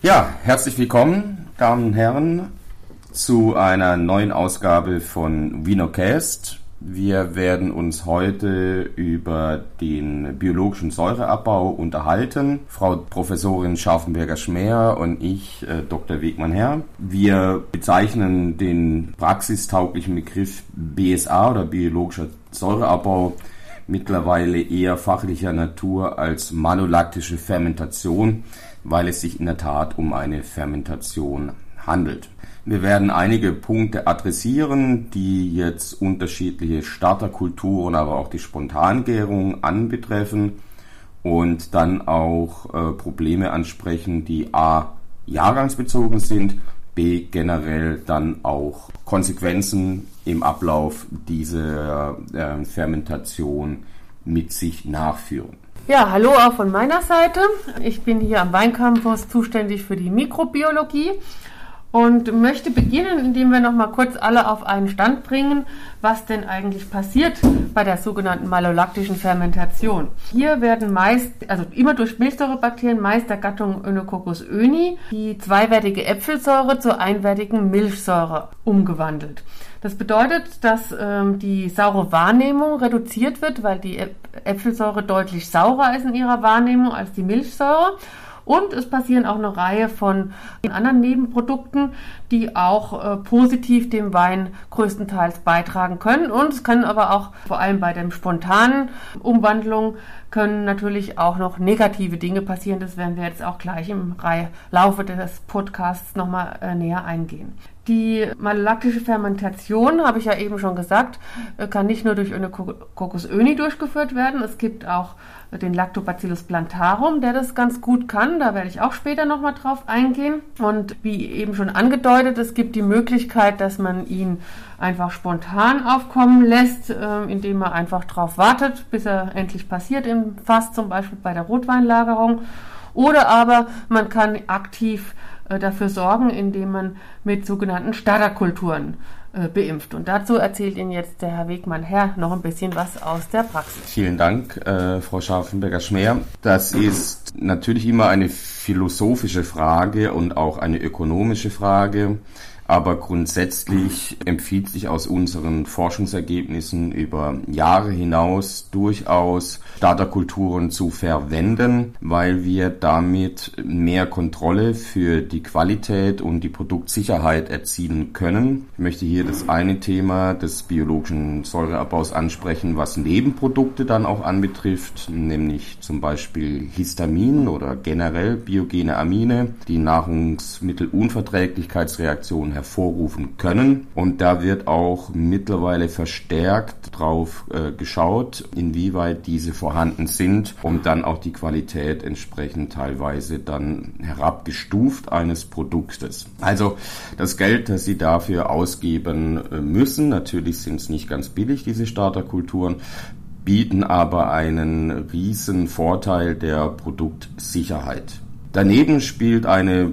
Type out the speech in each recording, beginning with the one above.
Ja, herzlich willkommen, Damen und Herren, zu einer neuen Ausgabe von Vinocast. Wir werden uns heute über den biologischen Säureabbau unterhalten. Frau Professorin Scharfenberger-Schmäher und ich, äh, Dr. Wegmann-Herr. Wir bezeichnen den praxistauglichen Begriff BSA oder biologischer Säureabbau mittlerweile eher fachlicher Natur als malolaktische Fermentation, weil es sich in der Tat um eine Fermentation handelt. Wir werden einige Punkte adressieren, die jetzt unterschiedliche Starterkulturen, aber auch die Spontangärung anbetreffen und dann auch äh, Probleme ansprechen, die a. jahrgangsbezogen sind, b. generell dann auch Konsequenzen im Ablauf dieser äh, Fermentation mit sich nachführen. Ja, hallo auch von meiner Seite. Ich bin hier am Weincampus zuständig für die Mikrobiologie und möchte beginnen, indem wir noch mal kurz alle auf einen Stand bringen, was denn eigentlich passiert bei der sogenannten malolaktischen Fermentation. Hier werden meist, also immer durch Milchsäurebakterien, meist der Gattung Önococcus öni, die zweiwertige Äpfelsäure zur einwertigen Milchsäure umgewandelt. Das bedeutet, dass ähm, die saure Wahrnehmung reduziert wird, weil die Äpfelsäure deutlich saurer ist in ihrer Wahrnehmung als die Milchsäure. Und es passieren auch eine Reihe von anderen Nebenprodukten, die auch äh, positiv dem Wein größtenteils beitragen können. Und es können aber auch vor allem bei der spontanen Umwandlung können natürlich auch noch negative Dinge passieren. Das werden wir jetzt auch gleich im Laufe des Podcasts nochmal äh, näher eingehen. Die malolaktische Fermentation, habe ich ja eben schon gesagt, äh, kann nicht nur durch Önococcus öni durchgeführt werden. Es gibt auch den Lactobacillus plantarum, der das ganz gut kann. Da werde ich auch später nochmal drauf eingehen. Und wie eben schon angedeutet, es gibt die Möglichkeit, dass man ihn einfach spontan aufkommen lässt, äh, indem man einfach drauf wartet, bis er endlich passiert im Fass, zum Beispiel bei der Rotweinlagerung. Oder aber man kann aktiv dafür sorgen, indem man mit sogenannten Starterkulturen äh, beimpft. Und dazu erzählt Ihnen jetzt der Herr Wegmann Herr noch ein bisschen was aus der Praxis. Vielen Dank, äh, Frau Scharfenberger-Schmäher. Das ist natürlich immer eine philosophische Frage und auch eine ökonomische Frage. Aber grundsätzlich empfiehlt sich aus unseren Forschungsergebnissen über Jahre hinaus durchaus Starterkulturen zu verwenden, weil wir damit mehr Kontrolle für die Qualität und die Produktsicherheit erzielen können. Ich möchte hier das eine Thema des biologischen Säureabbaus ansprechen, was Nebenprodukte dann auch anbetrifft, nämlich zum Beispiel Histamin oder generell biogene Amine, die Nahrungsmittelunverträglichkeitsreaktionen hervorrufen können. Und da wird auch mittlerweile verstärkt drauf äh, geschaut, inwieweit diese vorhanden sind, um dann auch die Qualität entsprechend teilweise dann herabgestuft eines Produktes. Also das Geld, das Sie dafür ausgeben äh, müssen, natürlich sind es nicht ganz billig, diese Starterkulturen, bieten aber einen riesen Vorteil der Produktsicherheit. Daneben spielt eine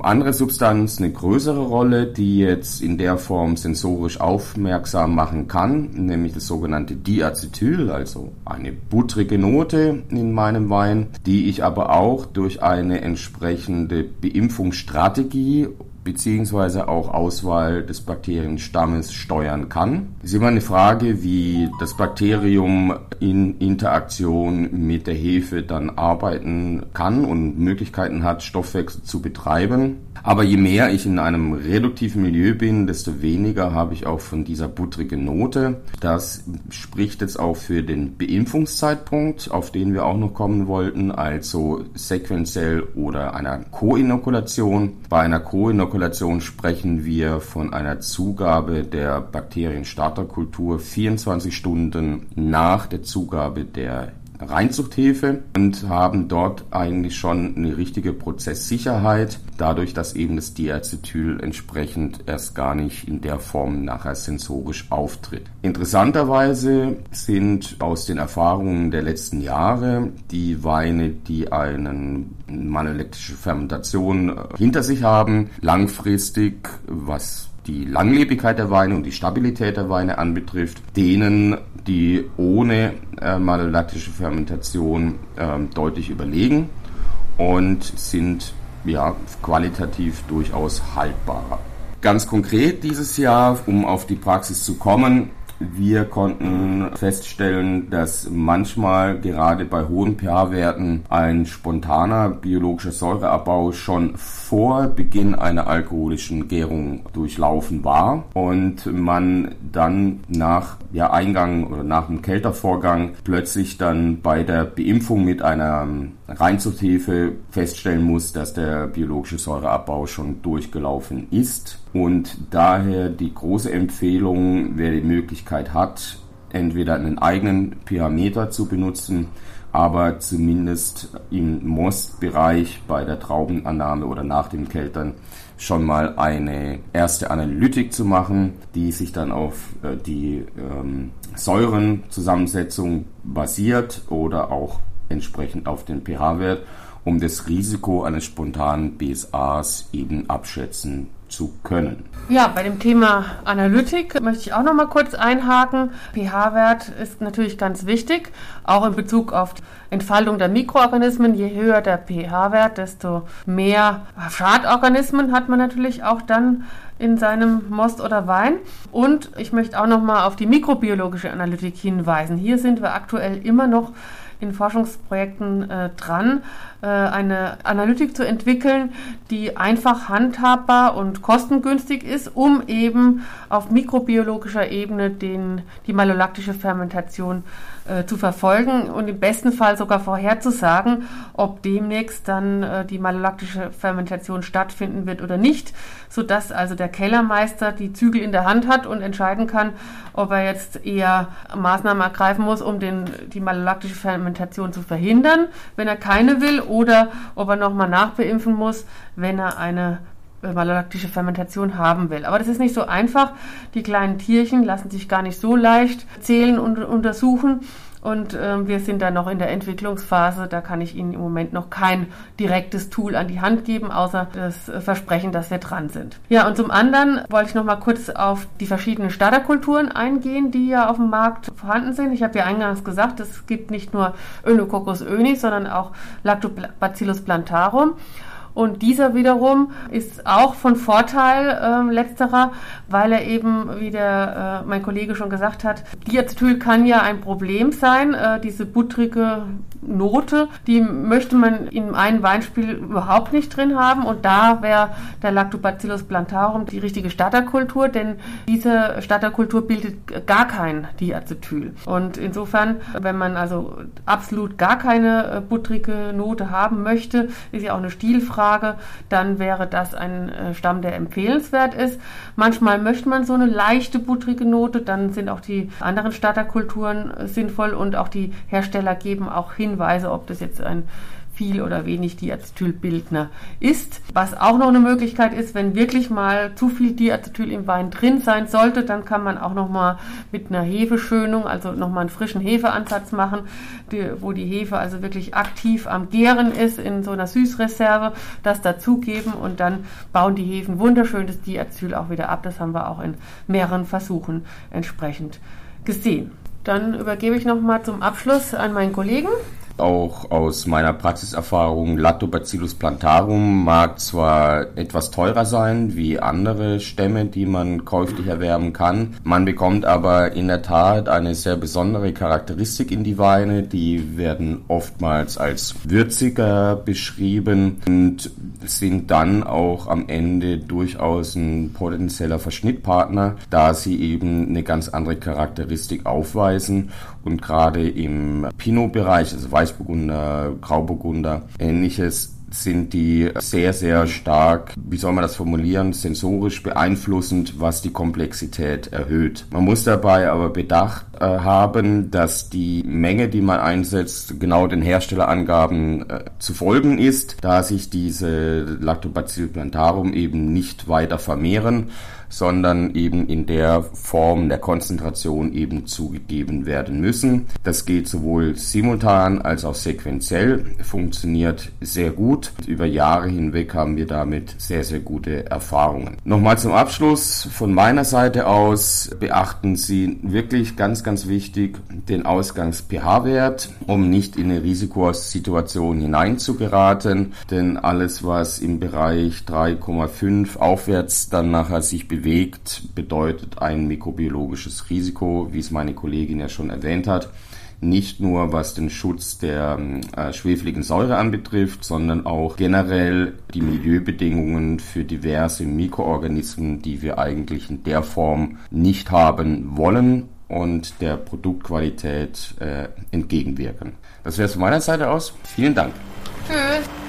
andere Substanz eine größere Rolle, die jetzt in der Form sensorisch aufmerksam machen kann, nämlich das sogenannte Diacetyl, also eine buttrige Note in meinem Wein, die ich aber auch durch eine entsprechende Beimpfungsstrategie beziehungsweise auch Auswahl des Bakterienstammes steuern kann. Es ist immer eine Frage, wie das Bakterium in Interaktion mit der Hefe dann arbeiten kann und Möglichkeiten hat, Stoffwechsel zu betreiben. Aber je mehr ich in einem reduktiven Milieu bin, desto weniger habe ich auch von dieser buttrigen Note. Das spricht jetzt auch für den Beimpfungszeitpunkt, auf den wir auch noch kommen wollten, also sequenziell oder einer Koinokulation. Bei einer Koinokulation sprechen wir von einer Zugabe der Bakterienstarterkultur 24 Stunden nach der Zugabe der Reinzuchthilfe und haben dort eigentlich schon eine richtige Prozesssicherheit, dadurch, dass eben das Diacetyl entsprechend erst gar nicht in der Form nachher sensorisch auftritt. Interessanterweise sind aus den Erfahrungen der letzten Jahre die Weine, die einen manolektische Fermentation hinter sich haben, langfristig, was die Langlebigkeit der Weine und die Stabilität der Weine anbetrifft, denen, die ohne äh, malolaktische Fermentation äh, deutlich überlegen und sind ja, qualitativ durchaus haltbarer. Ganz konkret dieses Jahr, um auf die Praxis zu kommen, wir konnten feststellen, dass manchmal gerade bei hohen pH-Werten ein spontaner biologischer Säureabbau schon vor Beginn einer alkoholischen Gärung durchlaufen war und man dann nach ja, Eingang oder nach dem Kältervorgang plötzlich dann bei der Beimpfung mit einer Reinzuchthefe feststellen muss, dass der biologische Säureabbau schon durchgelaufen ist und daher die große Empfehlung, wer die Möglichkeit hat, entweder einen eigenen pH-Meter zu benutzen, aber zumindest im Mostbereich bei der Traubenannahme oder nach dem Keltern schon mal eine erste Analytik zu machen, die sich dann auf äh, die ähm, Säurenzusammensetzung basiert oder auch entsprechend auf den pH-Wert, um das Risiko eines spontanen BSAs eben abschätzen zu können. Ja, bei dem Thema Analytik möchte ich auch noch mal kurz einhaken. pH-Wert ist natürlich ganz wichtig, auch in Bezug auf Entfaltung der Mikroorganismen. Je höher der pH-Wert, desto mehr Schadorganismen hat man natürlich auch dann in seinem Most oder Wein. Und ich möchte auch noch mal auf die mikrobiologische Analytik hinweisen. Hier sind wir aktuell immer noch in Forschungsprojekten äh, dran, äh, eine Analytik zu entwickeln, die einfach handhabbar und kostengünstig ist, um eben auf mikrobiologischer Ebene den, die malolaktische Fermentation äh, zu verfolgen und im besten Fall sogar vorherzusagen, ob demnächst dann äh, die malolaktische Fermentation stattfinden wird oder nicht, sodass also der Kellermeister die Zügel in der Hand hat und entscheiden kann, ob er jetzt eher Maßnahmen ergreifen muss, um den, die malolaktische Fermentation zu verhindern, wenn er keine will, oder ob er nochmal nachbeimpfen muss, wenn er eine äh, malolaktische Fermentation haben will. Aber das ist nicht so einfach. Die kleinen Tierchen lassen sich gar nicht so leicht zählen und untersuchen. Und äh, wir sind da noch in der Entwicklungsphase. Da kann ich Ihnen im Moment noch kein direktes Tool an die Hand geben, außer das Versprechen, dass wir dran sind. Ja, und zum anderen wollte ich noch mal kurz auf die verschiedenen Starterkulturen eingehen, die ja auf dem Markt vorhanden sind. Ich habe ja eingangs gesagt, es gibt nicht nur Önococcus öni, sondern auch Lactobacillus plantarum. Und dieser wiederum ist auch von Vorteil, äh, letzterer, weil er eben, wie der, äh, mein Kollege schon gesagt hat, Diacetyl kann ja ein Problem sein, äh, diese buttrige Note, die möchte man in einem Weinspiel überhaupt nicht drin haben und da wäre der Lactobacillus plantarum die richtige Starterkultur, denn diese Starterkultur bildet gar kein Diacetyl. Und insofern, wenn man also absolut gar keine äh, buttrige Note haben möchte, ist ja auch eine Stilfrage, Frage, dann wäre das ein äh, Stamm, der empfehlenswert ist. Manchmal möchte man so eine leichte buttrige Note, dann sind auch die anderen Starterkulturen äh, sinnvoll und auch die Hersteller geben auch Hinweise, ob das jetzt ein viel oder wenig Diacetylbildner ist. Was auch noch eine Möglichkeit ist, wenn wirklich mal zu viel Diacetyl im Wein drin sein sollte, dann kann man auch noch mal mit einer Hefeschönung, also noch mal einen frischen Hefeansatz machen, die, wo die Hefe also wirklich aktiv am Gären ist in so einer Süßreserve, das dazugeben und dann bauen die Hefen wunderschön das Diacetyl auch wieder ab. Das haben wir auch in mehreren Versuchen entsprechend gesehen. Dann übergebe ich noch mal zum Abschluss an meinen Kollegen. Auch aus meiner Praxiserfahrung, Lactobacillus plantarum mag zwar etwas teurer sein wie andere Stämme, die man käuflich erwerben kann. Man bekommt aber in der Tat eine sehr besondere Charakteristik in die Weine. Die werden oftmals als würziger beschrieben und sind dann auch am Ende durchaus ein potenzieller Verschnittpartner, da sie eben eine ganz andere Charakteristik aufweisen und gerade im Pinot-Bereich, also Weißburgunder, Grauburgunder, ähnliches, sind die sehr, sehr stark, wie soll man das formulieren, sensorisch beeinflussend, was die Komplexität erhöht. Man muss dabei aber Bedacht haben, dass die Menge, die man einsetzt, genau den Herstellerangaben äh, zu folgen ist, da sich diese Lactobacillus plantarum eben nicht weiter vermehren sondern eben in der Form der Konzentration eben zugegeben werden müssen. Das geht sowohl simultan als auch sequenziell, funktioniert sehr gut. Über Jahre hinweg haben wir damit sehr, sehr gute Erfahrungen. Nochmal zum Abschluss von meiner Seite aus beachten Sie wirklich ganz, ganz ganz wichtig, den Ausgangs-pH-Wert, um nicht in eine Risikosituation hineinzugeraten. Denn alles, was im Bereich 3,5 aufwärts dann nachher sich bewegt, bedeutet ein mikrobiologisches Risiko, wie es meine Kollegin ja schon erwähnt hat nicht nur was den Schutz der äh, schwefeligen Säure anbetrifft, sondern auch generell die Milieubedingungen für diverse Mikroorganismen, die wir eigentlich in der Form nicht haben wollen und der Produktqualität äh, entgegenwirken. Das wäre es von meiner Seite aus. Vielen Dank. Tschüss.